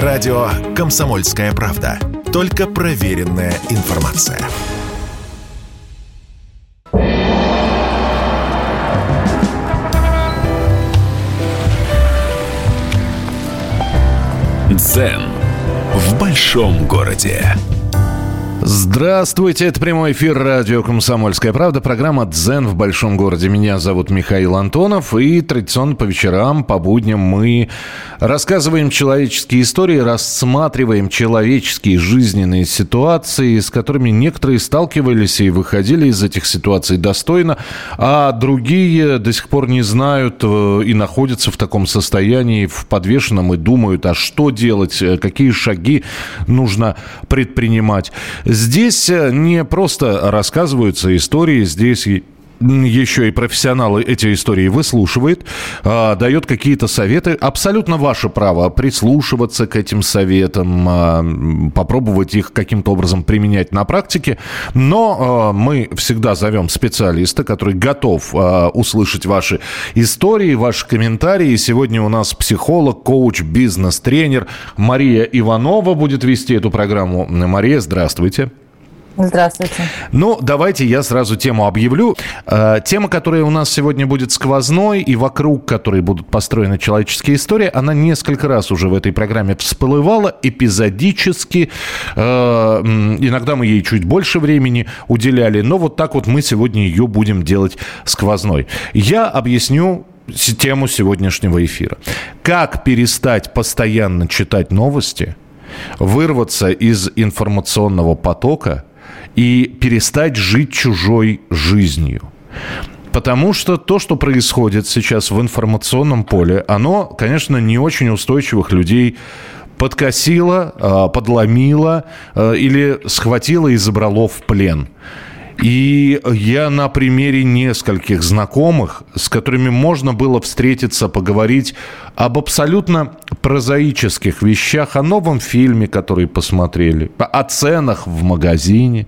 Радио «Комсомольская правда». Только проверенная информация. Дзен в большом городе. Здравствуйте, это прямой эфир радио «Комсомольская правда», программа «Дзен в большом городе». Меня зовут Михаил Антонов, и традиционно по вечерам, по будням мы рассказываем человеческие истории, рассматриваем человеческие жизненные ситуации, с которыми некоторые сталкивались и выходили из этих ситуаций достойно, а другие до сих пор не знают э, и находятся в таком состоянии, в подвешенном, и думают, а что делать, э, какие шаги нужно предпринимать. Здесь э, не просто рассказываются истории, здесь еще и профессионалы эти истории выслушивает, э, дает какие-то советы. Абсолютно ваше право прислушиваться к этим советам, э, попробовать их каким-то образом применять на практике. Но э, мы всегда зовем специалиста, который готов услышать ваши истории, ваши комментарии. Сегодня у нас психолог, коуч, бизнес-тренер Мария Иванова будет вести эту программу. Мария, здравствуйте. Здравствуйте. Ну, давайте я сразу тему объявлю. Э, тема, которая у нас сегодня будет сквозной и вокруг которой будут построены человеческие истории, она несколько раз уже в этой программе всплывала эпизодически. Э, иногда мы ей чуть больше времени уделяли, но вот так вот мы сегодня ее будем делать сквозной. Я объясню тему сегодняшнего эфира. Как перестать постоянно читать новости, вырваться из информационного потока – и перестать жить чужой жизнью. Потому что то, что происходит сейчас в информационном поле, оно, конечно, не очень устойчивых людей подкосило, а, подломило а, или схватило и забрало в плен. И я на примере нескольких знакомых, с которыми можно было встретиться, поговорить об абсолютно прозаических вещах, о новом фильме, который посмотрели, о ценах в магазине,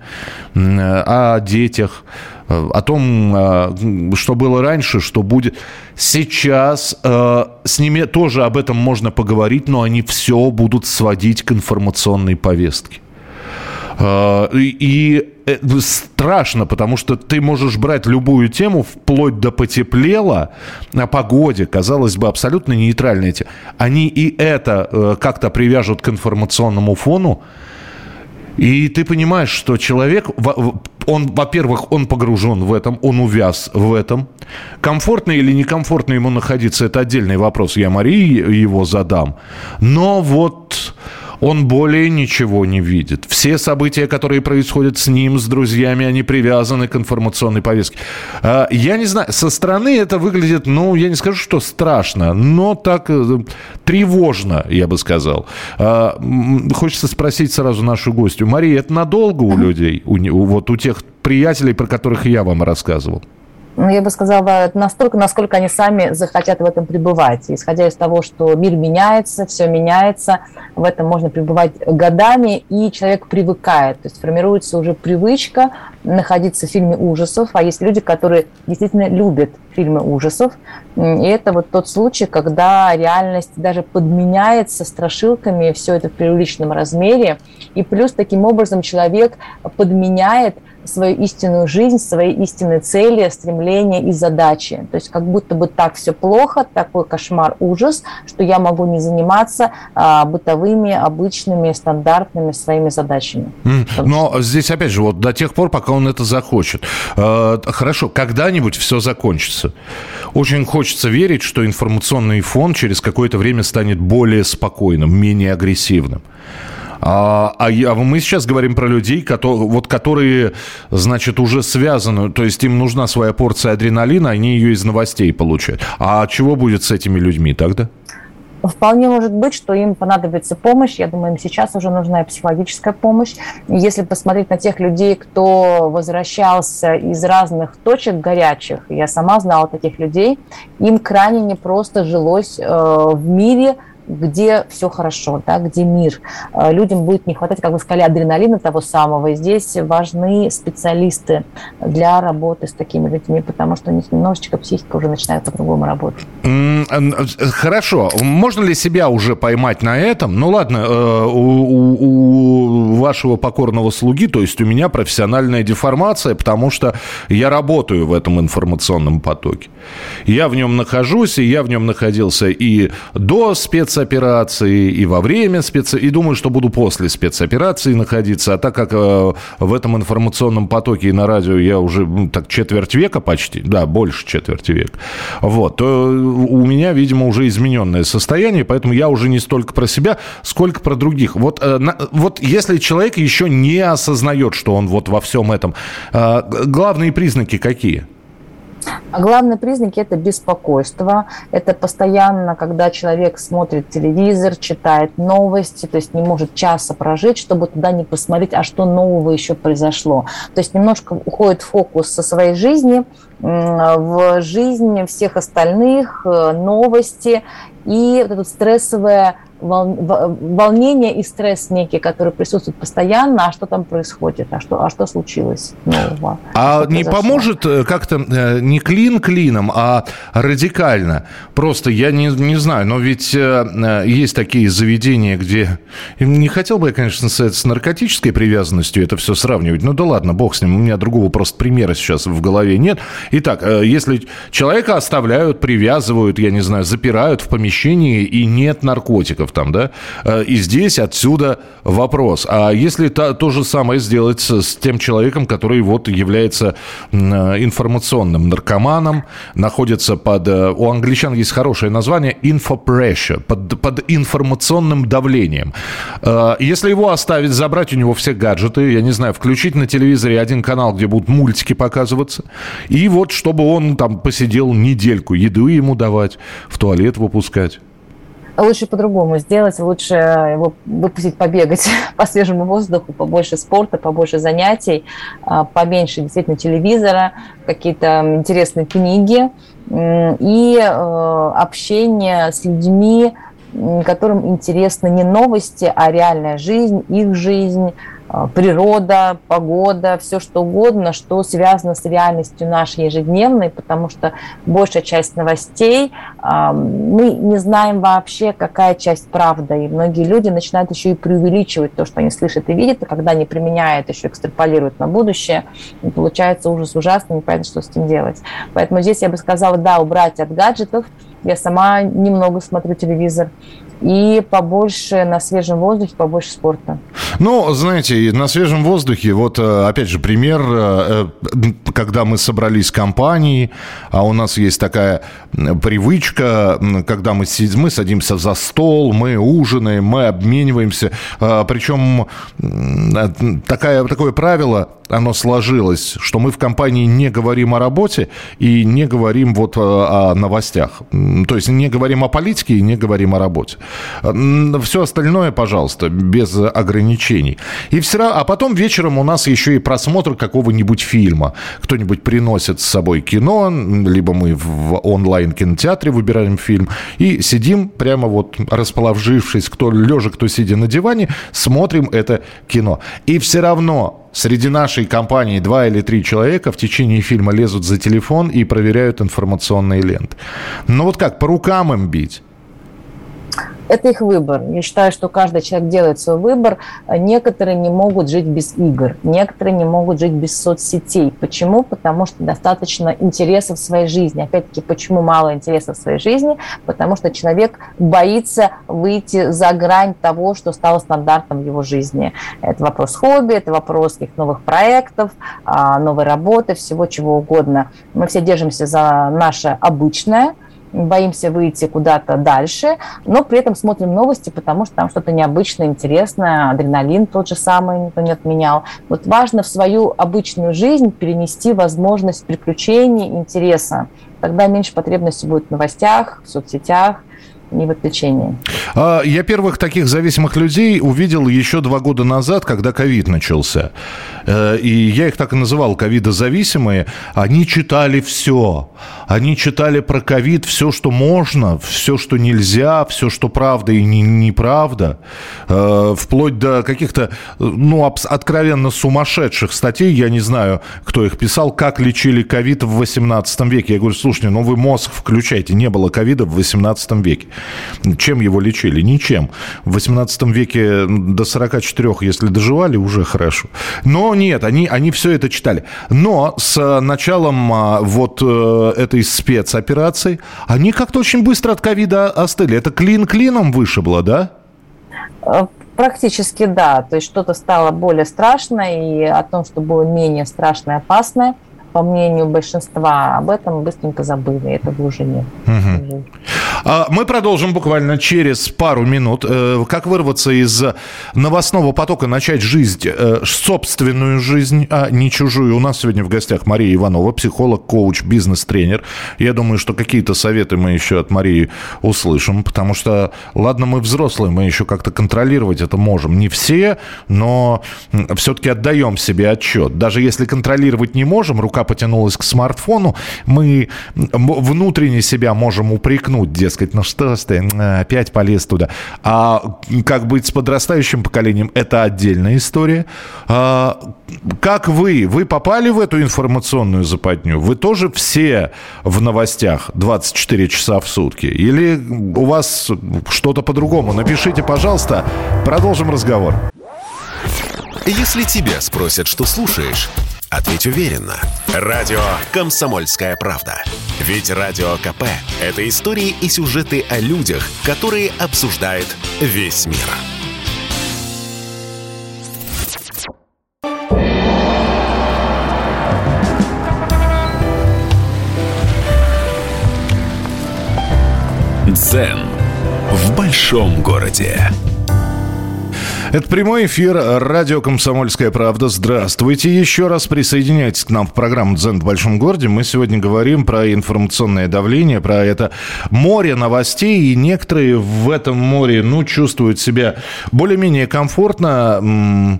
о детях, о том, что было раньше, что будет. Сейчас э, с ними тоже об этом можно поговорить, но они все будут сводить к информационной повестке. Э, и э, страшно, потому что ты можешь брать любую тему, вплоть до потеплело, о погоде, казалось бы, абсолютно нейтральная тема. Они и это э, как-то привяжут к информационному фону, и ты понимаешь, что человек, он, во-первых, он погружен в этом, он увяз в этом. Комфортно или некомфортно ему находиться, это отдельный вопрос. Я Марии его задам. Но вот он более ничего не видит. Все события, которые происходят с ним, с друзьями, они привязаны к информационной повестке. А, я не знаю, со стороны это выглядит, ну, я не скажу, что страшно, но так э, тревожно, я бы сказал. А, хочется спросить сразу нашу гостью. Мария, это надолго у людей, у, вот у тех приятелей, про которых я вам рассказывал? Ну, я бы сказала, настолько, насколько они сами захотят в этом пребывать. Исходя из того, что мир меняется, все меняется, в этом можно пребывать годами, и человек привыкает. То есть формируется уже привычка находиться в фильме ужасов, а есть люди, которые действительно любят фильмы ужасов. И это вот тот случай, когда реальность даже подменяется страшилками, все это в преувеличенном размере. И плюс таким образом человек подменяет свою истинную жизнь, свои истинные цели, стремления и задачи. То есть как будто бы так все плохо, такой кошмар, ужас, что я могу не заниматься а, бытовыми, обычными, стандартными своими задачами. Но здесь опять же, вот до тех пор, пока он это захочет. Э, хорошо, когда-нибудь все закончится. Очень хочется верить, что информационный фон через какое-то время станет более спокойным, менее агрессивным. А, а, а мы сейчас говорим про людей, которые, вот, которые, значит, уже связаны, то есть им нужна своя порция адреналина, они ее из новостей получают. А чего будет с этими людьми тогда? Вполне может быть, что им понадобится помощь. Я думаю, им сейчас уже нужна и психологическая помощь. Если посмотреть на тех людей, кто возвращался из разных точек горячих, я сама знала таких людей, им крайне непросто жилось э, в мире, где все хорошо, да, где мир. Э, людям будет не хватать, как вы сказали, адреналина того самого. И здесь важны специалисты для работы с такими людьми, потому что у них немножечко психика уже начинает по-другому работать. Хорошо. Можно ли себя уже поймать на этом? Ну ладно, э, у, у вашего покорного слуги, то есть у меня профессиональная деформация, потому что я работаю в этом информационном потоке. Я в нем нахожусь, и я в нем находился и до спецоперации, и во время спецоперации, и думаю, что буду после спецоперации находиться. А так как э, в этом информационном потоке и на радио я уже ну, так четверть века почти, да, больше четверти века, вот, то у меня, видимо, уже измененное состояние, поэтому я уже не столько про себя, сколько про других. Вот, э, на, вот если человек еще не осознает, что он вот во всем этом, э, главные признаки какие? А главные признаки – это беспокойство. Это постоянно, когда человек смотрит телевизор, читает новости, то есть не может часа прожить, чтобы туда не посмотреть, а что нового еще произошло. То есть немножко уходит фокус со своей жизни в жизнь всех остальных, э, новости и вот это стрессовое волнение и стресс некий, который присутствует постоянно, а что там происходит, а что, а что случилось нового. А не поможет э, как-то э, не клин клином, а радикально? Просто я не, не знаю, но ведь э, есть такие заведения, где... Не хотел бы я, конечно, с, с наркотической привязанностью это все сравнивать, ну да ладно, бог с ним, у меня другого просто примера сейчас в голове нет. Итак, если человека оставляют, привязывают, я не знаю, запирают в помещении и нет наркотиков, там, да? Э, и здесь отсюда вопрос. А если то, то же самое сделать с, с тем человеком, который вот является э, информационным наркоманом, находится под... Э, у англичан есть хорошее название infopressure, под, под информационным давлением. Если его оставить, забрать у него все гаджеты, я не знаю, включить на телевизоре один канал, где будут мультики показываться, и вот чтобы он там посидел недельку, еду ему давать, в туалет выпускать лучше по-другому сделать, лучше его выпустить побегать по свежему воздуху, побольше спорта, побольше занятий, а, поменьше действительно телевизора, какие-то интересные книги и э, общение с людьми, которым интересны не новости, а реальная жизнь, их жизнь, природа, погода, все что угодно, что связано с реальностью нашей ежедневной, потому что большая часть новостей а, мы не знаем вообще, какая часть правда, и многие люди начинают еще и преувеличивать то, что они слышат и видят, и когда они применяют, еще экстраполируют на будущее, получается ужас ужасный, непонятно, что с этим делать. Поэтому здесь я бы сказала, да, убрать от гаджетов, я сама немного смотрю телевизор, и побольше на свежем воздухе, побольше спорта. Ну, знаете, на свежем воздухе, вот э, опять же пример, э, э, когда мы собрались компанией, а у нас есть такая привычка, когда мы, мы садимся за стол, мы ужинаем, мы обмениваемся, причем такая, такое правило – оно сложилось, что мы в компании не говорим о работе и не говорим вот о новостях. То есть не говорим о политике и не говорим о работе. Все остальное, пожалуйста, без ограничений. И все, а потом вечером у нас еще и просмотр какого-нибудь фильма. Кто-нибудь приносит с собой кино, либо мы в онлайн-кинотеатре выбираем фильм и сидим прямо вот расположившись, кто лежа, кто сидя на диване, смотрим это кино. И все равно среди нашей компании два или три человека в течение фильма лезут за телефон и проверяют информационные ленты. Ну вот как, по рукам им бить? Это их выбор. Я считаю, что каждый человек делает свой выбор. Некоторые не могут жить без игр, некоторые не могут жить без соцсетей. Почему? Потому что достаточно интересов в своей жизни. Опять-таки, почему мало интересов в своей жизни? Потому что человек боится выйти за грань того, что стало стандартом в его жизни. Это вопрос хобби, это вопрос каких новых проектов, а, новой работы, всего чего угодно. Мы все держимся за наше обычное, боимся выйти куда-то дальше, но при этом смотрим новости, потому что там что-то необычное, интересное, адреналин тот же самый никто не отменял. Вот важно в свою обычную жизнь перенести возможность приключений, интереса. Тогда меньше потребности будет в новостях, в соцсетях, не в отвлечении. А, я первых таких зависимых людей увидел еще два года назад, когда ковид начался. Э, и я их так и называл, ковидозависимые. Они читали все. Они читали про ковид все, что можно, все, что нельзя, все, что правда и неправда. Э, вплоть до каких-то, ну, откровенно сумасшедших статей. Я не знаю, кто их писал, как лечили ковид в 18 веке. Я говорю, слушайте, ну вы мозг включайте. Не было ковида в 18 веке. Чем его лечили? Ничем. В 18 веке до 44, если доживали, уже хорошо. Но нет, они, они все это читали. Но с началом а, вот э, этой спецоперации они как-то очень быстро от ковида остыли. Это клин клином вышибло, да? Э, практически да. То есть что-то стало более страшное, и о том, что было менее страшное и опасное, по мнению большинства, об этом быстренько забыли. Этого уже нет. Угу. Мы продолжим буквально через пару минут. Э, как вырваться из новостного потока, начать жизнь, э, собственную жизнь, а не чужую. У нас сегодня в гостях Мария Иванова, психолог, коуч, бизнес-тренер. Я думаю, что какие-то советы мы еще от Марии услышим, потому что, ладно, мы взрослые, мы еще как-то контролировать это можем. Не все, но все-таки отдаем себе отчет. Даже если контролировать не можем, рука потянулась к смартфону, мы внутренне себя можем упрекнуть, дескать, ну что ты, опять полез туда. А как быть с подрастающим поколением, это отдельная история. А, как вы? Вы попали в эту информационную западню? Вы тоже все в новостях 24 часа в сутки? Или у вас что-то по-другому? Напишите, пожалуйста. Продолжим разговор. Если тебя спросят, что слушаешь, Ответь уверенно. Радио «Комсомольская правда». Ведь Радио КП – это истории и сюжеты о людях, которые обсуждает весь мир. Дзен в большом городе. Это прямой эфир радио «Комсомольская правда». Здравствуйте. Еще раз присоединяйтесь к нам в программу «Дзен в большом городе». Мы сегодня говорим про информационное давление, про это море новостей. И некоторые в этом море, ну, чувствуют себя более-менее комфортно.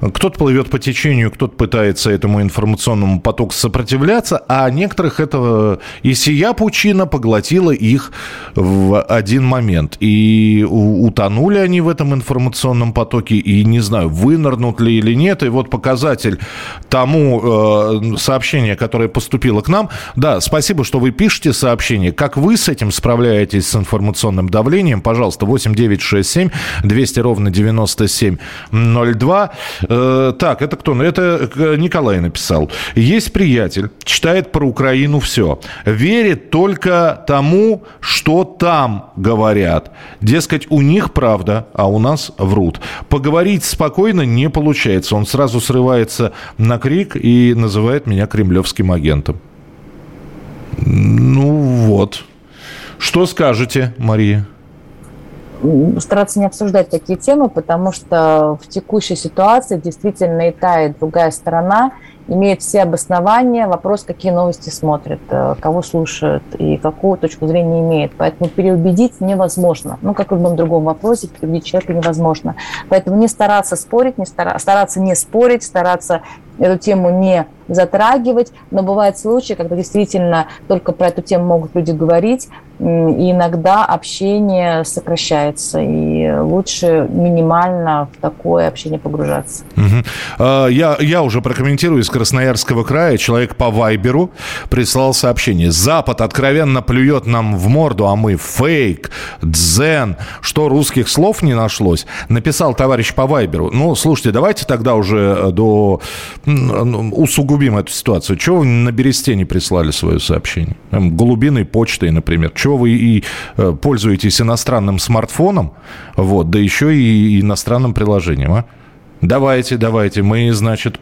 Кто-то плывет по течению, кто-то пытается этому информационному потоку сопротивляться, а некоторых этого и сия пучина поглотила их в один момент. И утонули они в этом информационном потоке потоки и не знаю, вынырнут ли или нет. И вот показатель тому э, сообщения, которое поступило к нам. Да, спасибо, что вы пишете сообщение. Как вы с этим справляетесь, с информационным давлением? Пожалуйста, 8 9 6 7 200 ровно 9702. Э, так, это кто? Ну, это э, Николай написал. Есть приятель, читает про Украину все. Верит только тому, что там говорят. Дескать, у них правда, а у нас врут. Поговорить спокойно не получается. Он сразу срывается на крик и называет меня кремлевским агентом. Ну вот. Что скажете, Мария? стараться не обсуждать такие темы, потому что в текущей ситуации действительно и та, и другая сторона имеет все обоснования. Вопрос, какие новости смотрят, э, кого слушают и какую точку зрения имеет. Поэтому переубедить невозможно. Ну, как в любом другом вопросе, переубедить человека невозможно. Поэтому не стараться спорить, не стараться, стараться не спорить, стараться эту тему не затрагивать, но бывают случаи, когда действительно только про эту тему могут люди говорить, и иногда общение сокращается, и лучше минимально в такое общение погружаться. Угу. Я, я уже прокомментирую из Красноярского края. Человек по Вайберу прислал сообщение. Запад откровенно плюет нам в морду, а мы фейк, дзен. Что, русских слов не нашлось? Написал товарищ по Вайберу. Ну, слушайте, давайте тогда уже э, до усугубим эту ситуацию. Чего вы на Бересте не прислали свое сообщение? Голубиной почтой, например. Чего вы и э, пользуетесь иностранным смартфоном, вот, да еще и иностранным приложением, а? Давайте, давайте. Мы, значит,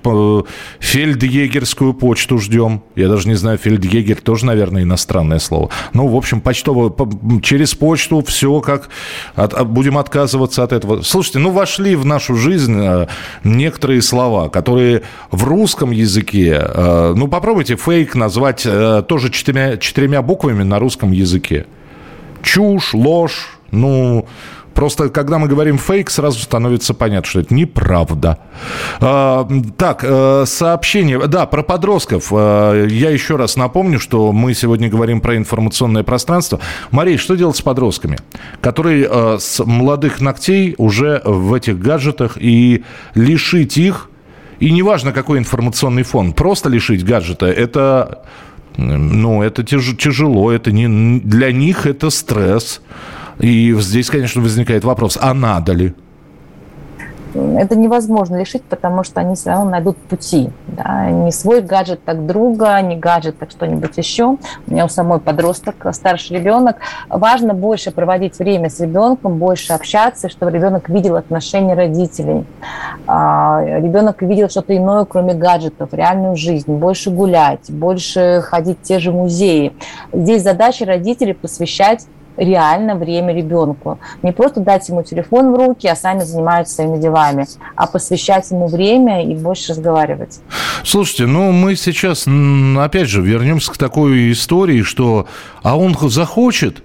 фельдъегерскую почту ждем. Я даже не знаю, фельдъегер тоже, наверное, иностранное слово. Ну, в общем, почтовую, через почту все как... От, будем отказываться от этого. Слушайте, ну, вошли в нашу жизнь э, некоторые слова, которые в русском языке... Э, ну, попробуйте фейк назвать э, тоже четырьмя, четырьмя буквами на русском языке. чушь, ложь, ну, Просто когда мы говорим фейк, сразу становится понятно, что это неправда. А, так, э, сообщение. Да, про подростков. А, я еще раз напомню, что мы сегодня говорим про информационное пространство. Мария, что делать с подростками, которые а, с молодых ногтей уже в этих гаджетах и лишить их, и неважно какой информационный фон, просто лишить гаджета, это, ну, это тяж, тяжело, это не, для них это стресс. И здесь, конечно, возникает вопрос, а надо ли? это невозможно решить, потому что они все равно найдут пути. Да? Не свой гаджет, так друга, не гаджет, так что-нибудь еще. У меня у самой подросток, старший ребенок. Важно больше проводить время с ребенком, больше общаться, чтобы ребенок видел отношения родителей. А, ребенок видел что-то иное, кроме гаджетов, реальную жизнь, больше гулять, больше ходить в те же музеи. Здесь задача родителей посвящать реально время ребенку. Не просто дать ему телефон в руки, а сами занимаются своими делами, а посвящать ему время и больше разговаривать. Слушайте, ну мы сейчас, опять же, вернемся к такой истории, что а он захочет,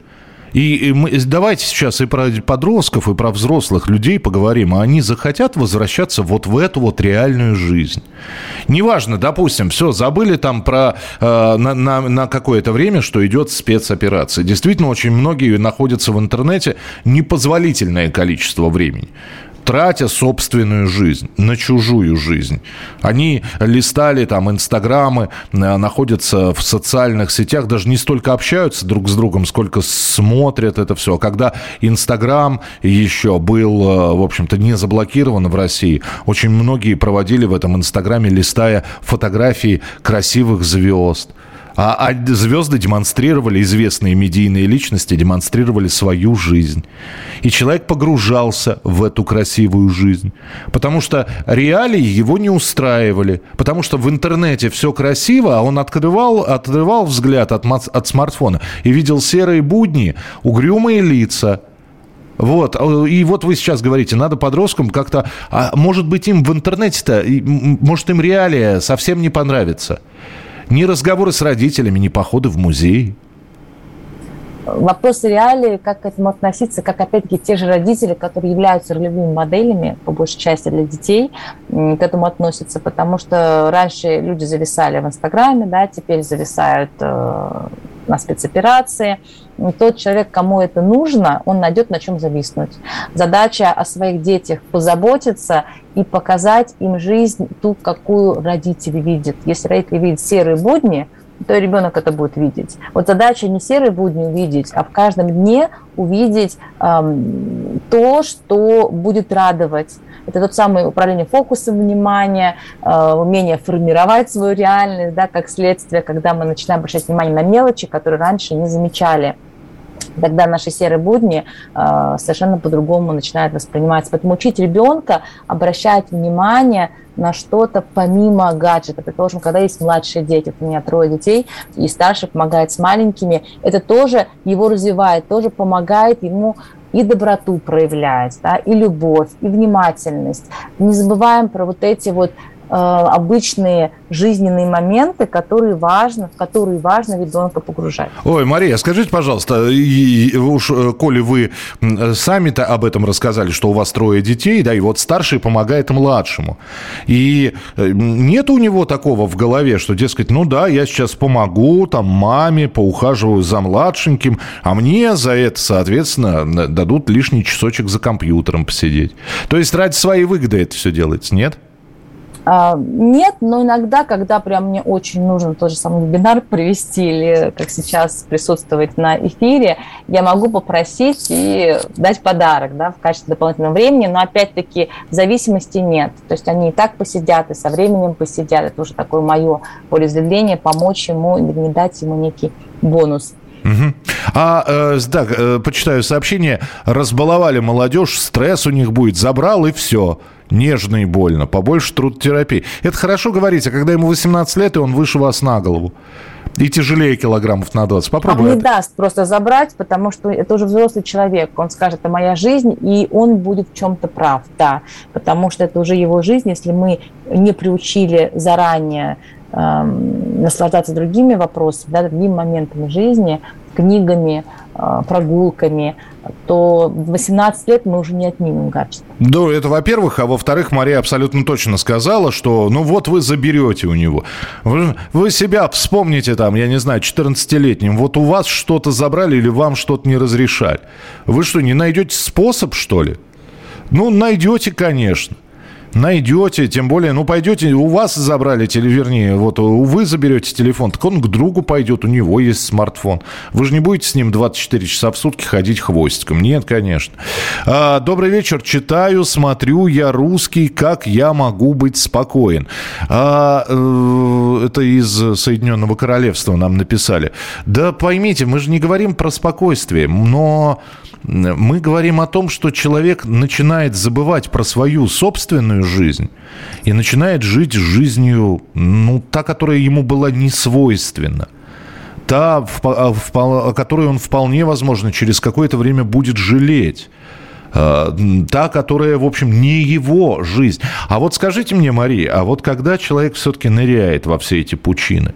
и мы, давайте сейчас и про подростков, и про взрослых людей поговорим. А они захотят возвращаться вот в эту вот реальную жизнь. Неважно, допустим, все, забыли там про э, на, на, на какое-то время, что идет спецоперация. Действительно, очень многие находятся в интернете непозволительное количество времени тратя собственную жизнь на чужую жизнь. Они листали там инстаграмы, э, находятся в социальных сетях, даже не столько общаются друг с другом, сколько смотрят это все. Когда инстаграм еще был, э, в общем-то, не заблокирован в России, очень многие проводили в этом инстаграме, листая фотографии красивых звезд, а, а звезды демонстрировали, известные медийные личности демонстрировали свою жизнь. И человек погружался в эту красивую жизнь. Потому что реалии его не устраивали. Потому что в интернете все красиво, а он открывал, отрывал взгляд от, от смартфона и видел серые будни, угрюмые лица, вот, и вот вы сейчас говорите, надо подросткам как-то, а может быть им в интернете-то, может им реалия совсем не понравится. Ни разговоры с родителями, ни походы в музей. Вопрос реалии, как к этому относиться, как опять-таки те же родители, которые являются ролевыми моделями, по большей части для детей, к этому относятся, потому что раньше люди зависали в Инстаграме, да, теперь зависают э, на спецоперации. Тот человек, кому это нужно, он найдет на чем зависнуть. Задача о своих детях позаботиться и показать им жизнь ту, какую родители видят. Если родители видят серые будни, то ребенок это будет видеть. Вот задача не серые будни увидеть, а в каждом дне увидеть эм, то, что будет радовать. Это тот самый управление фокусом внимания, э, умение формировать свою реальность, да, как следствие, когда мы начинаем обращать внимание на мелочи, которые раньше не замечали тогда наши серые будни э, совершенно по-другому начинают восприниматься. Поэтому учить ребенка обращать внимание на что-то помимо гаджета. Предположим, когда есть младшие дети, у меня трое детей, и старший помогает с маленькими, это тоже его развивает, тоже помогает ему и доброту проявлять, да, и любовь, и внимательность. Не забываем про вот эти вот обычные жизненные моменты, которые важно, в которые важно ребенка погружать. Ой, Мария, скажите, пожалуйста, и, уж, э, коли вы сами-то об этом рассказали, что у вас трое детей, да, и вот старший помогает младшему. И э, нет у него такого в голове, что, дескать, ну да, я сейчас помогу там маме, поухаживаю за младшеньким, а мне за это, соответственно, дадут лишний часочек за компьютером посидеть. То есть ради своей выгоды это все делается, нет? А, нет, но иногда, когда прям мне очень нужен тот же самый вебинар провести или, как сейчас, присутствовать на эфире, я могу попросить и дать подарок да, в качестве дополнительного времени, но опять-таки зависимости нет. То есть они и так посидят, и со временем посидят. Это уже такое мое волеизъявление, помочь ему или не дать ему некий бонус. Угу. А, э, так, э, почитаю сообщение. Разбаловали молодежь, стресс у них будет, забрал и все нежно и больно, побольше труд терапии. Это хорошо говорить, а когда ему 18 лет, и он выше вас на голову. И тяжелее килограммов на 20. Попробуй. Он не даст просто забрать, потому что это уже взрослый человек. Он скажет, это моя жизнь, и он будет в чем-то прав, да. Потому что это уже его жизнь. Если мы не приучили заранее эм, наслаждаться другими вопросами, да, другими моментами жизни, книгами, а, прогулками, то в 18 лет мы уже не отнимем гаджет. Да, это во-первых. А во-вторых, Мария абсолютно точно сказала, что ну вот вы заберете у него. Вы, вы себя вспомните там, я не знаю, 14-летним. Вот у вас что-то забрали или вам что-то не разрешали. Вы что, не найдете способ, что ли? Ну, найдете, конечно найдете, тем более, ну, пойдете, у вас забрали, вернее, вот вы заберете телефон, так он к другу пойдет, у него есть смартфон. Вы же не будете с ним 24 часа в сутки ходить хвостиком. Нет, конечно. А, добрый вечер, читаю, смотрю, я русский, как я могу быть спокоен? А, э, это из Соединенного Королевства нам написали. Да поймите, мы же не говорим про спокойствие, но мы говорим о том, что человек начинает забывать про свою собственную жизнь и начинает жить жизнью, ну, та, которая ему была не свойственна та, в, в, о которой он вполне возможно через какое-то время будет жалеть. А, та, которая, в общем, не его жизнь. А вот скажите мне, Мария, а вот когда человек все-таки ныряет во все эти пучины,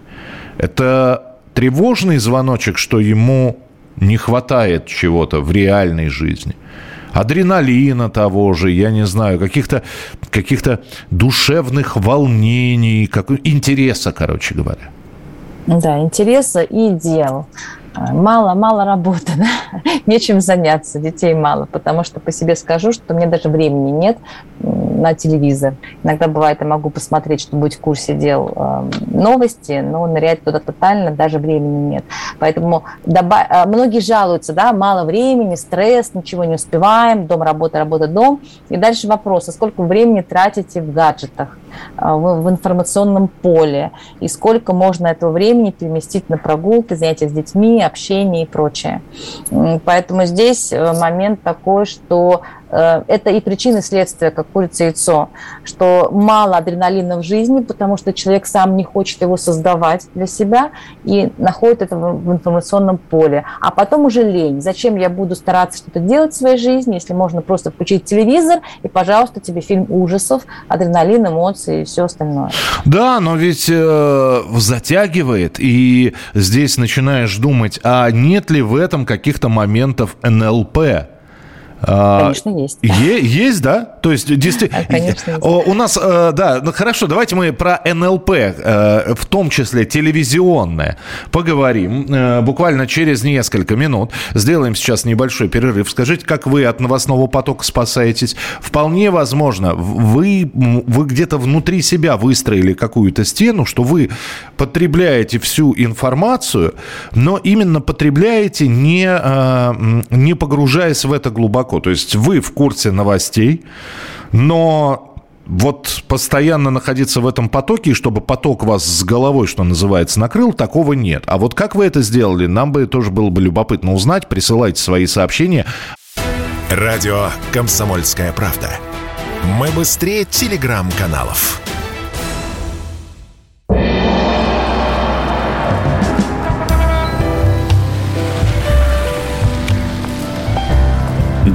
это тревожный звоночек, что ему не хватает чего-то в реальной жизни. Адреналина того же, я не знаю, каких-то каких душевных волнений, как, интереса, короче говоря. Да, интереса и дел. Мало, мало работы, да? нечем заняться, детей мало, потому что по себе скажу, что мне даже времени нет на телевизор. Иногда бывает, я могу посмотреть, чтобы быть в курсе дел э, новости, но нырять туда тотально даже времени нет. Поэтому доба- э, многие жалуются, да, мало времени, стресс, ничего не успеваем, дом, работа, работа, дом. И дальше вопрос, а сколько времени тратите в гаджетах, в, в информационном поле, и сколько можно этого времени переместить на прогулки, занятия с детьми, общение и прочее. Поэтому здесь э, момент такой, что это и причины следствия, как курица яйцо, что мало адреналина в жизни, потому что человек сам не хочет его создавать для себя и находит это в информационном поле. А потом уже лень. Зачем я буду стараться что-то делать в своей жизни, если можно просто включить телевизор и, пожалуйста, тебе фильм ужасов, адреналин, эмоции и все остальное. Да, но ведь э, затягивает, и здесь начинаешь думать, а нет ли в этом каких-то моментов НЛП? А, конечно, есть. Е- есть, да? То есть, действительно... Конечно, есть. У нас, э, да, ну хорошо, давайте мы про НЛП, э, в том числе телевизионное, поговорим э, буквально через несколько минут. Сделаем сейчас небольшой перерыв. Скажите, как вы от новостного потока спасаетесь? Вполне возможно, вы, вы где-то внутри себя выстроили какую-то стену, что вы потребляете всю информацию, но именно потребляете, не, не погружаясь в это глубоко глубоко. То есть вы в курсе новостей, но вот постоянно находиться в этом потоке, чтобы поток вас с головой, что называется, накрыл, такого нет. А вот как вы это сделали, нам бы тоже было бы любопытно узнать. Присылайте свои сообщения. Радио «Комсомольская правда». Мы быстрее телеграм-каналов.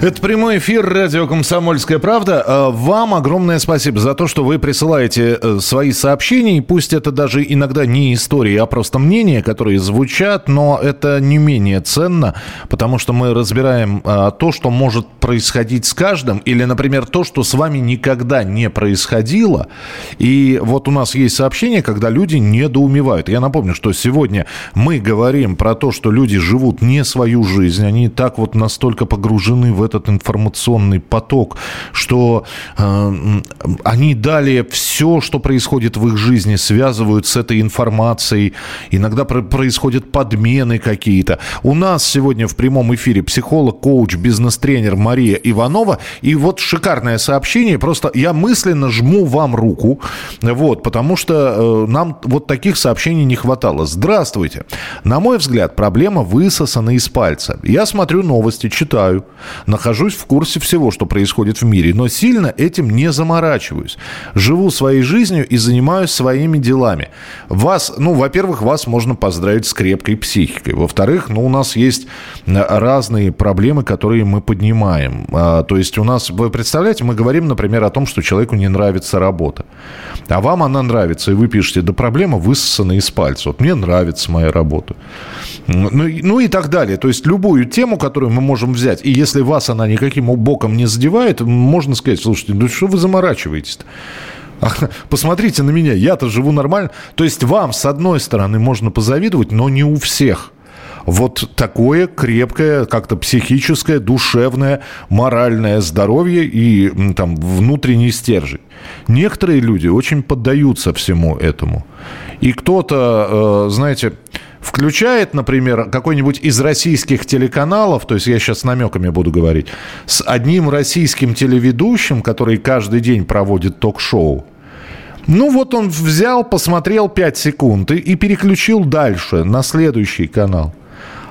Это прямой эфир радио «Комсомольская правда». А, вам огромное спасибо за то, что вы присылаете э, свои сообщения. Пусть это даже иногда не истории, а просто мнения, которые звучат, но это не менее ценно, потому что мы разбираем а, то, что может происходить с каждым, или, например, то, что с вами никогда не происходило. И вот у нас есть сообщения, когда люди недоумевают. Я напомню, что сегодня мы говорим про то, что люди живут не свою жизнь, они так вот настолько погружены в этот информационный поток, что э, они далее все, что происходит в их жизни, связывают с этой информацией. Иногда про- происходят подмены какие-то. У нас сегодня в прямом эфире психолог, коуч, бизнес-тренер Мария Иванова. И вот шикарное сообщение. Просто я мысленно жму вам руку, вот, потому что э, нам вот таких сообщений не хватало. Здравствуйте. На мой взгляд, проблема высосана из пальца. Я смотрю новости, читаю. На нахожусь в курсе всего, что происходит в мире, но сильно этим не заморачиваюсь. Живу своей жизнью и занимаюсь своими делами. Вас, ну, во-первых, вас можно поздравить с крепкой психикой. Во-вторых, ну, у нас есть разные проблемы, которые мы поднимаем. А, то есть у нас, вы представляете, мы говорим, например, о том, что человеку не нравится работа. А вам она нравится, и вы пишете, да проблема высосана из пальца. Вот мне нравится моя работа. Ну, ну и так далее. То есть любую тему, которую мы можем взять, и если вас она никаким боком не задевает, можно сказать, слушайте, ну что вы заморачиваетесь-то? Посмотрите на меня, я-то живу нормально. То есть вам, с одной стороны, можно позавидовать, но не у всех вот такое крепкое, как-то психическое, душевное, моральное здоровье и там внутренний стержень. Некоторые люди очень поддаются всему этому. И кто-то, э, знаете, включает, например, какой-нибудь из российских телеканалов, то есть я сейчас намеками буду говорить, с одним российским телеведущим, который каждый день проводит ток-шоу, ну вот он взял, посмотрел 5 секунд и, и переключил дальше на следующий канал.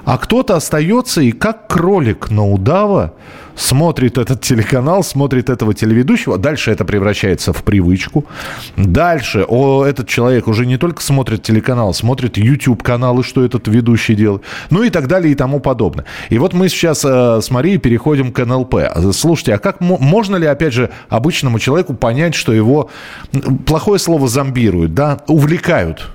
А кто-то остается и как кролик на удава смотрит этот телеканал, смотрит этого телеведущего. Дальше это превращается в привычку. Дальше о, этот человек уже не только смотрит телеканал, смотрит YouTube-каналы, что этот ведущий делает. Ну и так далее и тому подобное. И вот мы сейчас э, с Марией переходим к НЛП. Слушайте, а как можно ли, опять же, обычному человеку понять, что его, плохое слово зомбируют, да, увлекают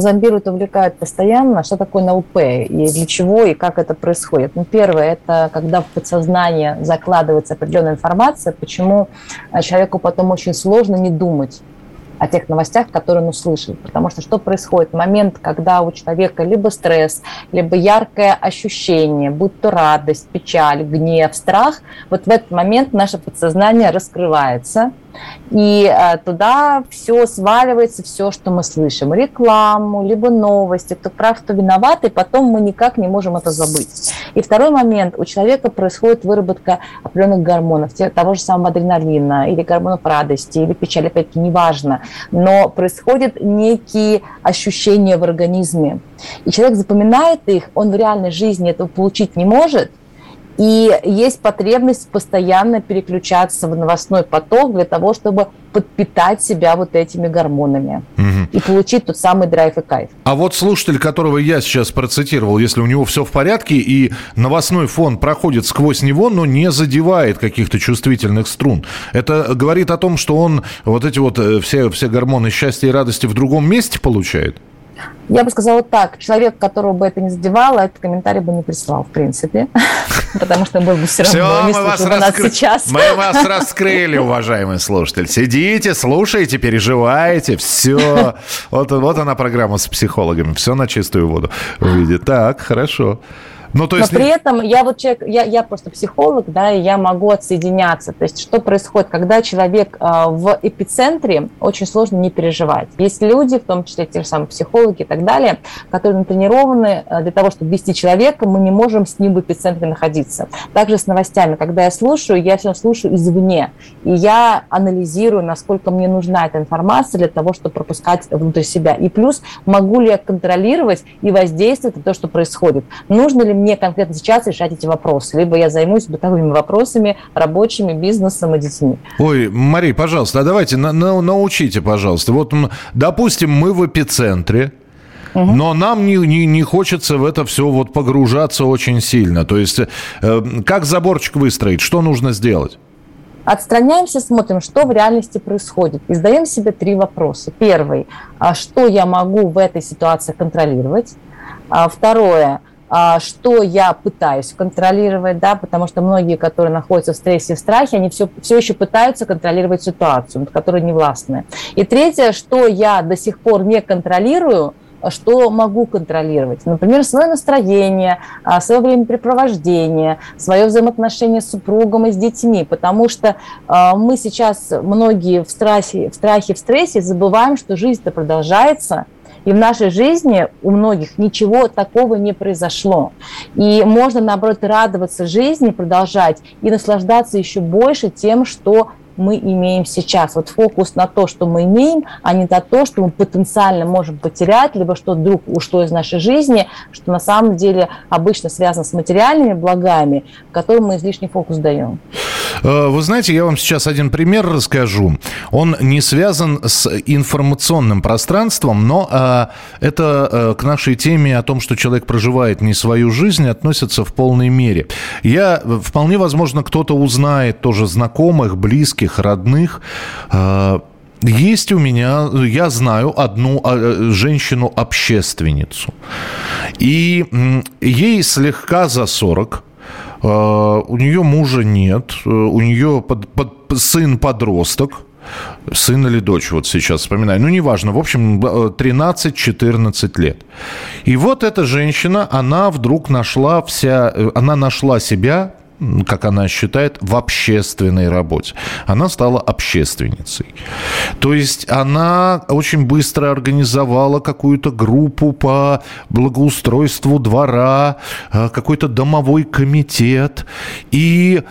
зомбируют, увлекают постоянно. Что такое НЛП и для чего и как это происходит? Ну, первое, это когда в подсознание закладывается определенная информация, почему а, человеку потом очень сложно не думать о тех новостях, которые он услышал. Потому что что происходит? Момент, когда у человека либо стресс, либо яркое ощущение, будь то радость, печаль, гнев, страх, вот в этот момент наше подсознание раскрывается, и э, туда все сваливается, все, что мы слышим. Рекламу, либо новости, кто прав, кто виноват, и потом мы никак не можем это забыть. И второй момент. У человека происходит выработка определенных гормонов, того же самого адреналина, или гормонов радости, или печали, опять-таки, неважно. Но происходят некие ощущения в организме. И человек запоминает их, он в реальной жизни этого получить не может – и есть потребность постоянно переключаться в новостной поток для того, чтобы подпитать себя вот этими гормонами угу. и получить тот самый драйв и кайф. А вот слушатель, которого я сейчас процитировал, если у него все в порядке и новостной фон проходит сквозь него, но не задевает каких-то чувствительных струн, это говорит о том, что он вот эти вот э, все, все гормоны счастья и радости в другом месте получает? Я бы сказала так, человек, которого бы это не задевало, этот комментарий бы не прислал, в принципе, потому что был бы все равно не слушал нас сейчас. Мы вас раскрыли, уважаемый слушатель. Сидите, слушаете, переживаете, все. Вот, вот она программа с психологами, все на чистую воду увидит. Так, хорошо. Ну, то есть... Но при этом я вот человек, я, я просто психолог, да, и я могу отсоединяться. То есть что происходит, когда человек э, в эпицентре, очень сложно не переживать. Есть люди, в том числе те же самые психологи и так далее, которые натренированы э, для того, чтобы вести человека, мы не можем с ним в эпицентре находиться. Также с новостями, когда я слушаю, я все слушаю извне, и я анализирую, насколько мне нужна эта информация для того, чтобы пропускать внутрь себя. И плюс, могу ли я контролировать и воздействовать на то, что происходит. Нужно ли мне конкретно сейчас решать эти вопросы. Либо я займусь бытовыми вопросами, рабочими, бизнесом и детьми. Ой, Мария, пожалуйста, а давайте на, на, научите, пожалуйста. Вот, допустим, мы в эпицентре, Но нам не, не, не хочется в это все вот погружаться очень сильно. То есть, э, как заборчик выстроить, что нужно сделать? Отстраняемся, смотрим, что в реальности происходит. И задаем себе три вопроса. Первый, а что я могу в этой ситуации контролировать? А второе, что я пытаюсь контролировать, да, потому что многие, которые находятся в стрессе и в страхе, они все, все еще пытаются контролировать ситуацию, которая не властная. И третье, что я до сих пор не контролирую, а что могу контролировать. Например, свое настроение, а, свое времяпрепровождение, свое взаимоотношение с супругом и с детьми, потому что мы сейчас многие в страхе, в страхе, в стрессе забываем, что жизнь-то продолжается, и в нашей жизни у многих ничего такого не произошло. И можно, наоборот, радоваться жизни, продолжать и наслаждаться еще больше тем, что мы имеем сейчас. Вот фокус на то, что мы имеем, а не на то, что мы потенциально можем потерять, либо что вдруг ушло из нашей жизни, что на самом деле обычно связано с материальными благами, которым мы излишний фокус даем. Э, вы знаете, я вам сейчас один пример расскажу. Он не связан с информационным пространством, но э, это э, к нашей теме о том, что человек проживает не свою жизнь, относится в полной мере. Я, вполне возможно, кто-то узнает тоже знакомых, близких, родных, э, есть у меня, я знаю одну э, женщину-общественницу. И ей слегка за 40. А, у нее мужа нет, э, у нее под, под, сын подросток, сын или дочь, вот сейчас вспоминаю, ну, неважно, в общем, 13-14 э, лет. И вот эта женщина, она вдруг нашла вся, э, она нашла себя как она считает, в общественной работе. Она стала общественницей. То есть она очень быстро организовала какую-то группу по благоустройству двора, э, какой-то домовой комитет. И,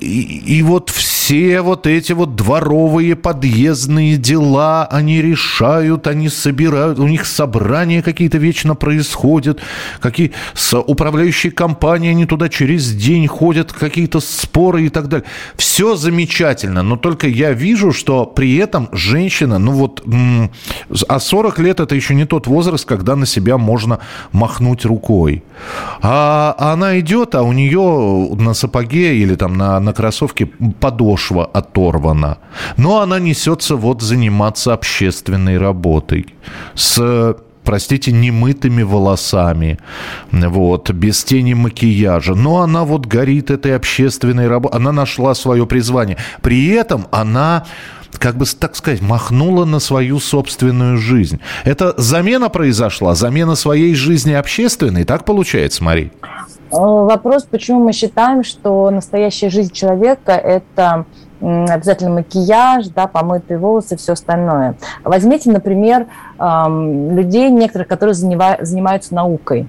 и, и вот все вот эти вот дворовые подъездные дела они решают, они собирают, у них собрания какие-то вечно происходят, какие с управляющей компанией они туда через день ходят, какие-то споры и так далее. Все замечательно, но только я вижу, что при этом женщина, ну вот, а 40 лет это еще не тот возраст, когда на себя можно махнуть рукой. А она идет, а у нее на сапоге или там на, на кроссовке подошва оторвана. Но она несется вот заниматься общественной работой с простите, немытыми волосами, вот, без тени макияжа. Но она вот горит этой общественной работой, она нашла свое призвание. При этом она как бы, так сказать, махнула на свою собственную жизнь. Это замена произошла, замена своей жизни общественной, так получается, Мария? Э, вопрос, почему мы считаем, что настоящая жизнь человека – это обязательно макияж, да, помытые волосы, все остальное. Возьмите, например, людей некоторых, которые занимаются наукой.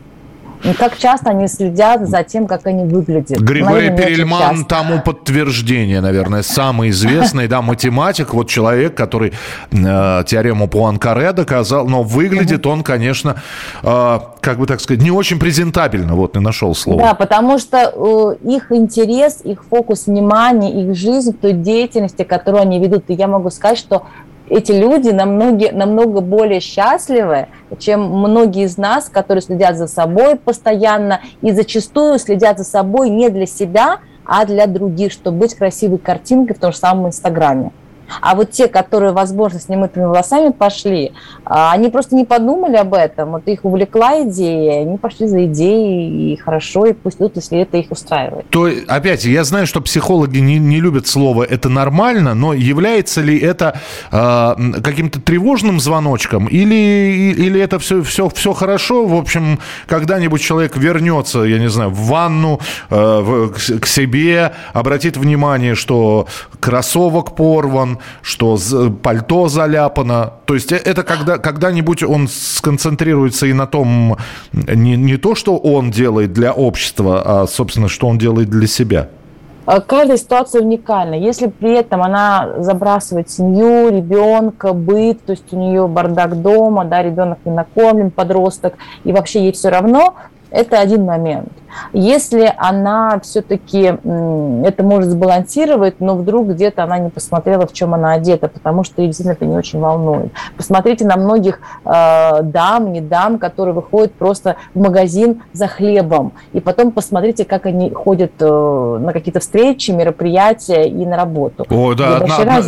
И как часто они следят за тем, как они выглядят. Григорий наверное, Перельман тому подтверждение, наверное, самый известный, да, математик, вот человек, который э, теорему Пуанкаре доказал, но выглядит он, конечно, э, как бы так сказать, не очень презентабельно, вот не нашел слова. Да, потому что э, их интерес, их фокус внимания, их жизнь в той деятельности, которую они ведут, и я могу сказать, что эти люди намного, намного более счастливы, чем многие из нас, которые следят за собой постоянно и зачастую следят за собой не для себя, а для других, чтобы быть красивой картинкой в том же самом Инстаграме. А вот те, которые, возможно, с немытыми волосами пошли, а, они просто не подумали об этом. Вот их увлекла идея, они пошли за идеей, и хорошо, и пусть идут, если это их устраивает. То, опять, я знаю, что психологи не, не любят слово «это нормально», но является ли это э, каким-то тревожным звоночком, или, или это все, все, все хорошо, в общем, когда-нибудь человек вернется, я не знаю, в ванну, э, в, к, к себе, обратит внимание, что кроссовок порван, что пальто заляпано. То есть э, это когда, когда-нибудь он сконцентрируется и на том, не, не то, что он делает для общества, а, собственно, что он делает для себя. А каждая ситуация уникальна. Если при этом она забрасывает семью, ребенка, быт, то есть у нее бардак дома, да, ребенок не накормлен, подросток, и вообще ей все равно, это один момент. Если она все-таки это может сбалансировать, но вдруг где-то она не посмотрела, в чем она одета, потому что их действительно это не очень волнует. Посмотрите на многих э, дам, не дам, которые выходят просто в магазин за хлебом, и потом посмотрите, как они ходят э, на какие-то встречи, мероприятия и на работу. О, да, одна, одна,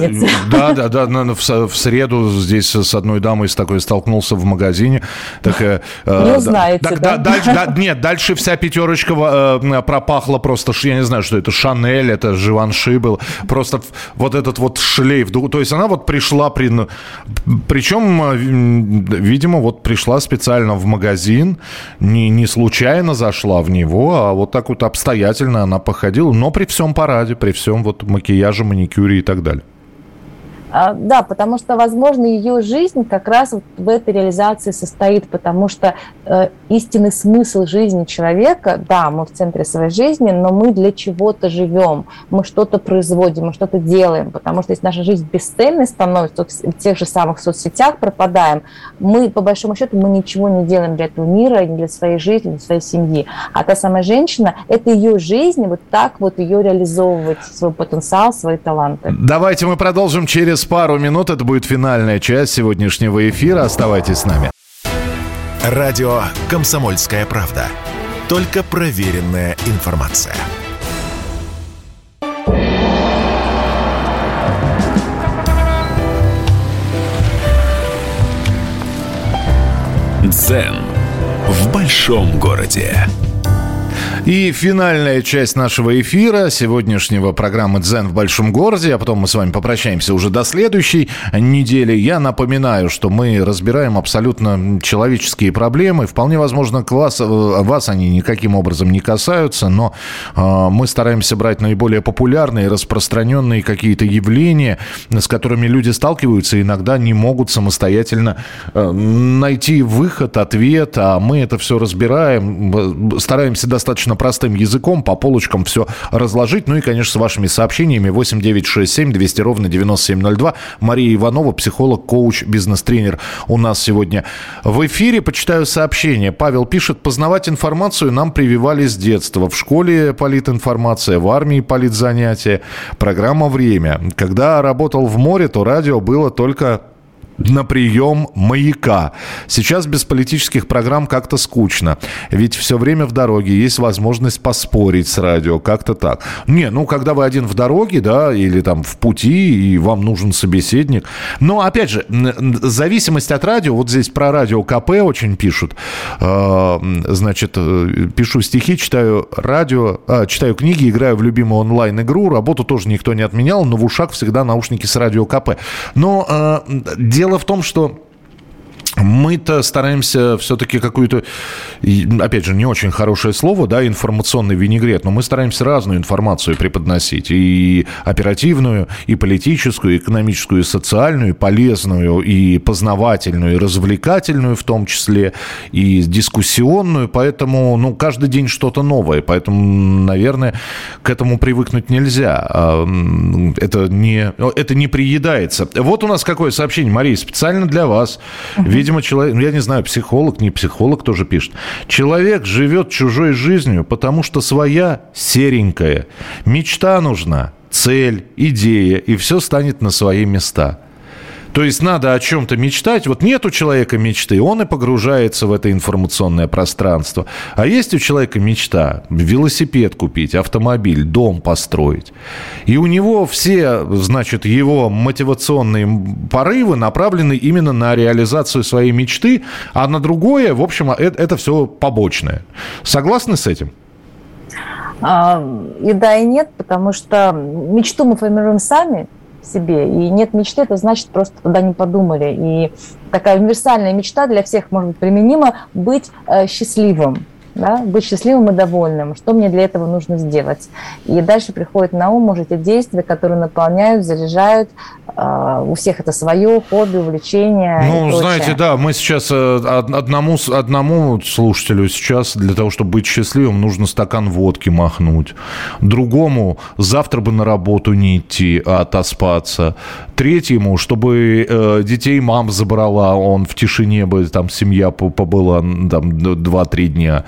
да, да, да, да, в, в среду здесь с одной дамой с такой столкнулся в магазине. Так, э, не да, узнаете, да? да? да, дальше, да нет, дальше вся пятерка пятерочка э, пропахла просто, я не знаю, что это, Шанель, это Живанши был. Просто вот этот вот шлейф. То есть она вот пришла, при... причем, э, видимо, вот пришла специально в магазин, не, не случайно зашла в него, а вот так вот обстоятельно она походила, но при всем параде, при всем вот макияже, маникюре и так далее. А, да, потому что, возможно, ее жизнь как раз в этой реализации состоит, потому что э, истинный смысл жизни человека, да, мы в центре своей жизни, но мы для чего-то живем, мы что-то производим, мы что-то делаем, потому что если наша жизнь бесцельной становится, в тех же самых соцсетях пропадаем, мы, по большому счету, мы ничего не делаем для этого мира, не для своей жизни, для своей семьи. А та самая женщина, это ее жизнь, вот так вот ее реализовывать, свой потенциал, свои таланты. Давайте мы продолжим через через пару минут это будет финальная часть сегодняшнего эфира. Оставайтесь с нами. Радио «Комсомольская правда». Только проверенная информация. Дзен в большом городе. И финальная часть нашего эфира, сегодняшнего программы «Дзен в большом городе», а потом мы с вами попрощаемся уже до следующей недели. Я напоминаю, что мы разбираем абсолютно человеческие проблемы. Вполне возможно, к вас, э, вас они никаким образом не касаются, но э, мы стараемся брать наиболее популярные, распространенные какие-то явления, с которыми люди сталкиваются и иногда не могут самостоятельно э, найти выход, ответ, а мы это все разбираем, стараемся достаточно достаточно простым языком по полочкам все разложить. Ну и, конечно, с вашими сообщениями 8 9 6 7 200 ровно 9702. Мария Иванова, психолог, коуч, бизнес-тренер у нас сегодня в эфире. Почитаю сообщение. Павел пишет, познавать информацию нам прививали с детства. В школе политинформация, в армии политзанятия, программа «Время». Когда работал в море, то радио было только на прием маяка. Сейчас без политических программ как-то скучно. Ведь все время в дороге есть возможность поспорить с радио. Как-то так. Не, ну, когда вы один в дороге, да, или там в пути, и вам нужен собеседник. Но, опять же, зависимость от радио, вот здесь про радио КП очень пишут. А, значит, э, пишу стихи, читаю радио, а, читаю книги, играю в любимую онлайн-игру. Работу тоже никто не отменял, но в ушах всегда наушники с радио КП. Но а, дело Дело в том, что мы-то стараемся все-таки какую-то, опять же, не очень хорошее слово, да, информационный винегрет, но мы стараемся разную информацию преподносить. И оперативную, и политическую, и экономическую, и социальную, и полезную, и познавательную, и развлекательную в том числе, и дискуссионную. Поэтому, ну, каждый день что-то новое. Поэтому, наверное, к этому привыкнуть нельзя. Это не, это не приедается. Вот у нас какое сообщение, Мария, специально для вас. Видимо, видимо, человек, ну, я не знаю, психолог, не психолог тоже пишет. Человек живет чужой жизнью, потому что своя серенькая. Мечта нужна, цель, идея, и все станет на свои места. То есть надо о чем-то мечтать. Вот нет у человека мечты, он и погружается в это информационное пространство. А есть у человека мечта велосипед купить, автомобиль, дом построить. И у него все, значит, его мотивационные порывы направлены именно на реализацию своей мечты, а на другое, в общем, это, это все побочное. Согласны с этим? А, и да, и нет, потому что мечту мы формируем сами, себе. И нет мечты, это значит просто туда не подумали. И такая универсальная мечта для всех может быть применима быть э, счастливым да, быть счастливым и довольным, что мне для этого нужно сделать. И дальше приходит на ум, может, эти действия, которые наполняют, заряжают. Э, у всех это свое хобби, увлечение. Ну, знаете, да, мы сейчас э, одному, одному слушателю сейчас для того, чтобы быть счастливым, нужно стакан водки махнуть. Другому завтра бы на работу не идти, а отоспаться. Третьему, чтобы э, детей мам забрала, он в тишине бы, там, семья побыла там 2-3 дня.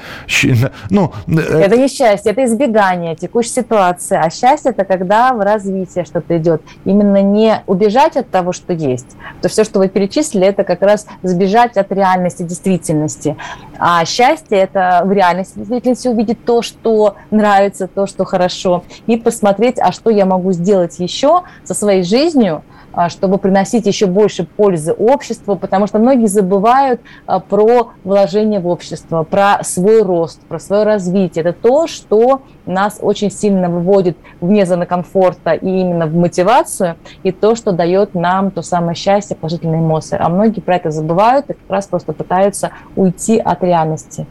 Ну, э, это не счастье, это избегание текущей ситуации. А счастье это когда в развитии что-то идет. Именно не убежать от того, что есть. То все, что вы перечислили, это как раз сбежать от реальности, действительности. А счастье это в реальности действительности увидеть то, что нравится, то, что хорошо, и посмотреть, а что я могу сделать еще со своей жизнью, чтобы приносить еще больше пользы обществу, потому что многие забывают а, про вложение в общество, про свой рост, про свое развитие. Это то, что нас очень сильно выводит вне зоны комфорта и именно в мотивацию, и то, что дает нам то самое счастье, положительные эмоции. А многие про это забывают и как раз просто пытаются уйти от реальности.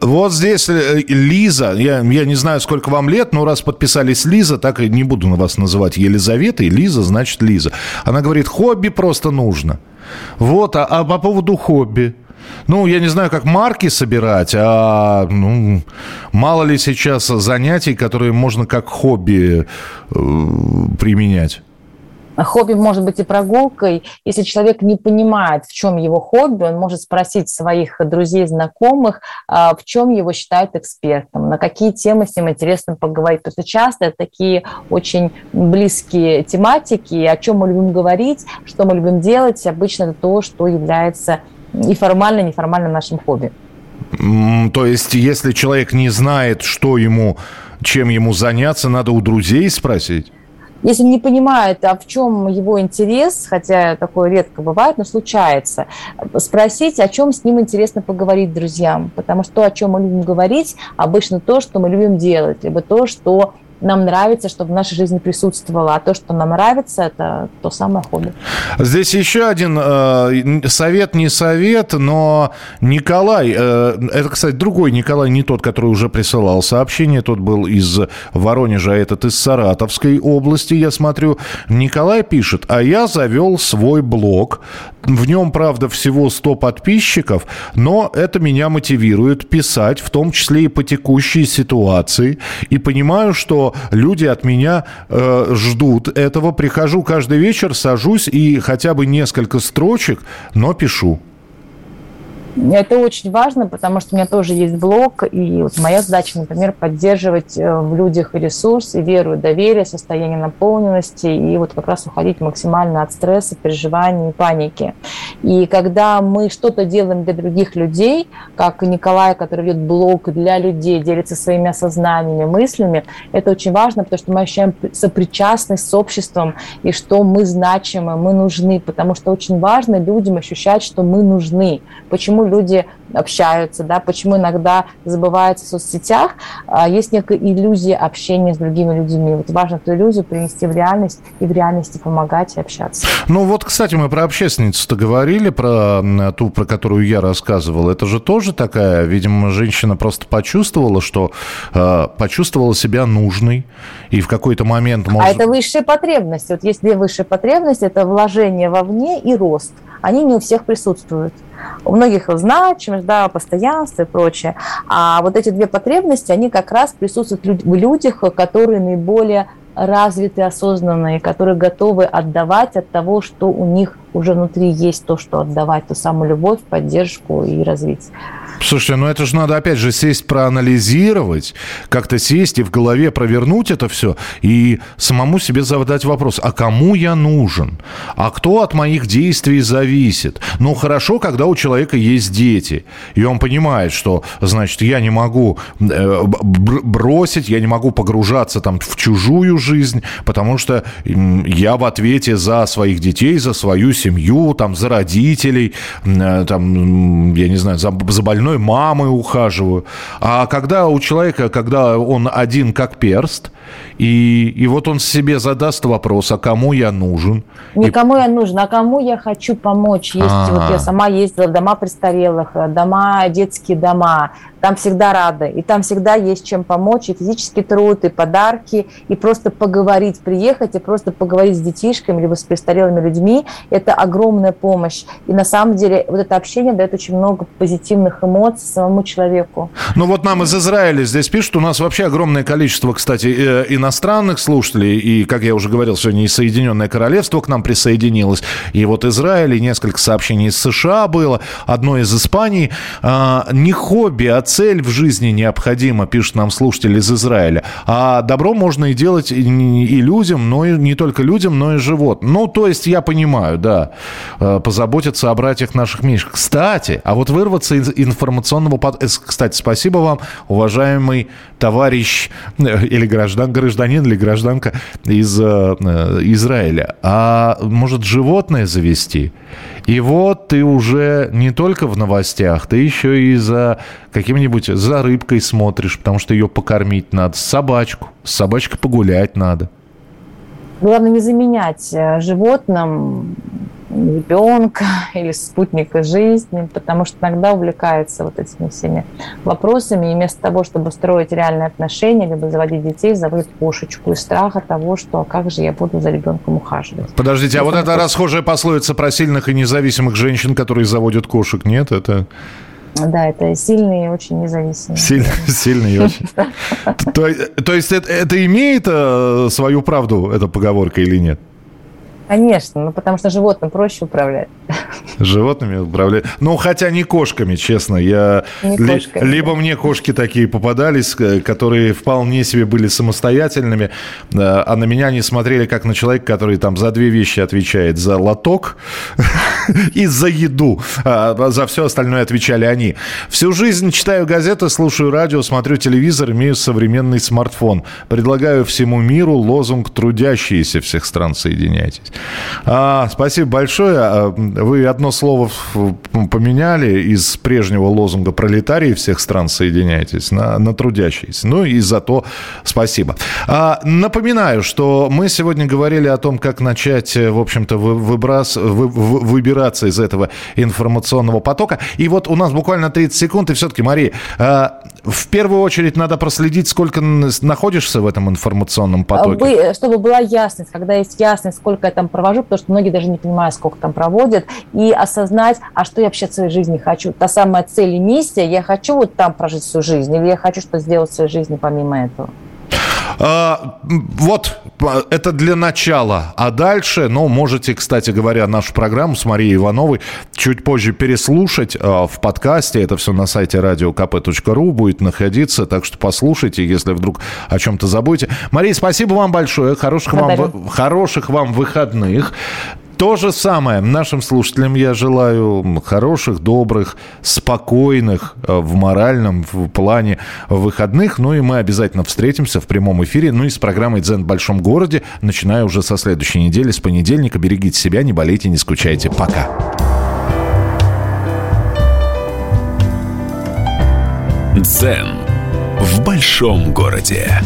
Вот здесь э, Лиза, я, я не знаю, сколько вам лет, но раз подписались Лиза, так и не буду на вас называть Елизаветой, Лиза значит Лиза. Она говорит, хобби просто нужно. Вот, а, а по поводу хобби? Ну, я не знаю, как марки собирать, а ну, мало ли сейчас занятий, которые можно как хобби э, применять. Хобби может быть и прогулкой. Если человек не понимает, в чем его хобби, он может спросить своих друзей, знакомых, а, в чем его считают экспертом, на какие темы с ним интересно поговорить. Потому что часто это такие очень близкие тематики, о чем мы любим говорить, что мы любим делать, обычно это то, что является и формально, и неформально нашим хобби. То есть, если человек не знает, что ему, чем ему заняться, надо у друзей спросить? Если не понимает, а в чем его интерес, хотя такое редко бывает, но случается, спросить, о чем с ним интересно поговорить друзьям. Потому что то, о чем мы любим говорить, обычно то, что мы любим делать, либо то, что нам нравится, чтобы в нашей жизни присутствовало, а то, что нам нравится, это то самое хобби. Здесь еще один э, совет, не совет, но Николай, э, это, кстати, другой Николай, не тот, который уже присылал сообщение, тот был из Воронежа, а этот из Саратовской области, я смотрю. Николай пишет, а я завел свой блог, в нем, правда, всего 100 подписчиков, но это меня мотивирует писать, в том числе и по текущей ситуации, и понимаю, что люди от меня э, ждут этого. Прихожу каждый вечер, сажусь и хотя бы несколько строчек, но пишу. Это очень важно, потому что у меня тоже есть блог, и вот моя задача, например, поддерживать э, в людях ресурс, и веру, и доверие, состояние наполненности, и вот как раз уходить максимально от стресса, переживаний и паники. И когда мы что-то делаем для других людей, как Николай, который ведет блог для людей, делится своими осознаниями, мыслями, это очень важно, потому что мы ощущаем сопричастность с обществом, и что мы значимы, мы нужны, потому что очень важно людям ощущать, что мы нужны. Почему люди общаются, да, почему иногда забывается в соцсетях, а, есть некая иллюзия общения с другими людьми. Вот важно эту иллюзию принести в реальность и в реальности помогать и общаться. Ну вот, кстати, мы про общественницу-то говорили, про ту, про которую я рассказывал. Это же тоже такая, видимо, женщина просто почувствовала, что э, почувствовала себя нужной, и в какой-то момент... Может... А это высшая потребность. Вот есть две высшие потребности, это вложение вовне и рост. Они не у всех присутствуют. У многих значимость, да, постоянство и прочее. А вот эти две потребности, они как раз присутствуют в людях, которые наиболее развитые, осознанные, которые готовы отдавать от того, что у них уже внутри есть то, что отдавать, ту самую любовь, поддержку и развитие. Слушайте, ну это же надо опять же сесть, проанализировать, как-то сесть и в голове провернуть это все и самому себе задать вопрос, а кому я нужен? А кто от моих действий зависит? Ну хорошо, когда у человека есть дети, и он понимает, что, значит, я не могу э, бросить, я не могу погружаться там в чужую жизнь, потому что я в ответе за своих детей, за свою семью, там, за родителей, э, там, я не знаю, за, за больную больной мамой ухаживаю. А когда у человека, когда он один как перст, и, и вот он себе задаст вопрос, а кому я нужен? Не и... кому я нужен, а кому я хочу помочь. Есть, А-а-а. вот я сама ездила в дома престарелых, дома, детские дома, там всегда рады, и там всегда есть чем помочь, и физический труд, и подарки, и просто поговорить, приехать и просто поговорить с детишками, либо с престарелыми людьми, это огромная помощь. И на самом деле вот это общение дает очень много позитивных эмоций самому человеку. Ну вот нам из Израиля здесь пишут, у нас вообще огромное количество, кстати, э, иностранных слушателей, и, как я уже говорил, сегодня и Соединенное Королевство к нам присоединилось, и вот Израиль, и несколько сообщений из США было, одно из Испании. А, не хобби, а цель в жизни необходима, пишет нам слушатель из Израиля. А добро можно и делать и людям, но и не только людям, но и животным. Ну, то есть я понимаю, да, э, позаботиться о братьях наших меньших. Кстати, а вот вырваться из информационного... Э, кстати, спасибо вам, уважаемый товарищ э, или граждан, гражданин или гражданка из Израиля. А может животное завести? И вот ты уже не только в новостях, ты еще и за каким-нибудь, за рыбкой смотришь, потому что ее покормить надо, собачку, с собачкой погулять надо. Главное не заменять э, животным ребенка или спутника жизни, потому что иногда увлекается вот этими всеми вопросами, и вместо того, чтобы строить реальные отношения, либо заводить детей, заводит кошечку из страха того, что а как же я буду за ребенком ухаживать. Подождите, а вот эта расхожая пословица про сильных и независимых женщин, которые заводят кошек, нет? Это... Да, это сильные и очень независимые. Сильно, сильные и очень. То, то есть это, это имеет э, свою правду, эта поговорка или нет? Конечно, ну потому что животным проще управлять. Животными управлять. Ну, хотя не кошками, честно. Я... Не кошками, Либо мне кошки такие попадались, которые вполне себе были самостоятельными, э, а на меня они смотрели как на человека, который там за две вещи отвечает. За лоток и за еду. А за все остальное отвечали они. Всю жизнь читаю газеты, слушаю радио, смотрю телевизор, имею современный смартфон. Предлагаю всему миру лозунг «Трудящиеся всех стран соединяйтесь». А, спасибо большое. А, вы одно слово поменяли из прежнего лозунга «Пролетарии всех стран соединяйтесь» на, на «Трудящиеся». Ну и за то спасибо. А, напоминаю, что мы сегодня говорили о том, как начать, в общем-то, выбрас, вы, выбираться из этого информационного потока. И вот у нас буквально 30 секунд, и все-таки, Мария, а, в первую очередь надо проследить, сколько находишься в этом информационном потоке. Чтобы была ясность, когда есть ясность, сколько я там провожу, потому что многие даже не понимают, сколько там проводят, и осознать, а что я вообще в своей жизни хочу. Та самая цель и миссия, я хочу вот там прожить всю жизнь, или я хочу что сделать в своей жизни помимо этого. А, вот, это для начала. А дальше, ну, можете, кстати говоря, нашу программу с Марией Ивановой чуть позже переслушать а, в подкасте. Это все на сайте radiokp.ru будет находиться. Так что послушайте, если вдруг о чем-то забудете. Мария, спасибо вам большое. Хороших вам, хороших вам выходных. То же самое нашим слушателям я желаю хороших, добрых, спокойных э, в моральном в плане выходных. Ну и мы обязательно встретимся в прямом эфире. Ну и с программой «Дзен в большом городе», начиная уже со следующей недели, с понедельника. Берегите себя, не болейте, не скучайте. Пока. «Дзен в большом городе».